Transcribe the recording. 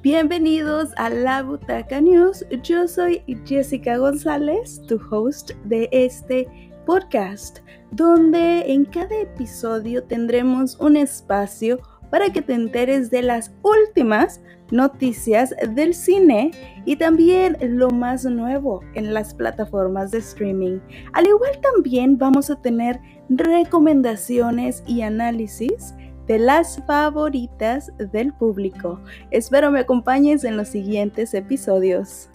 Bienvenidos a La Butaca News. Yo soy Jessica González, tu host de este podcast, donde en cada episodio tendremos un espacio para que te enteres de las últimas noticias del cine y también lo más nuevo en las plataformas de streaming. Al igual también vamos a tener recomendaciones y análisis de las favoritas del público. Espero me acompañes en los siguientes episodios.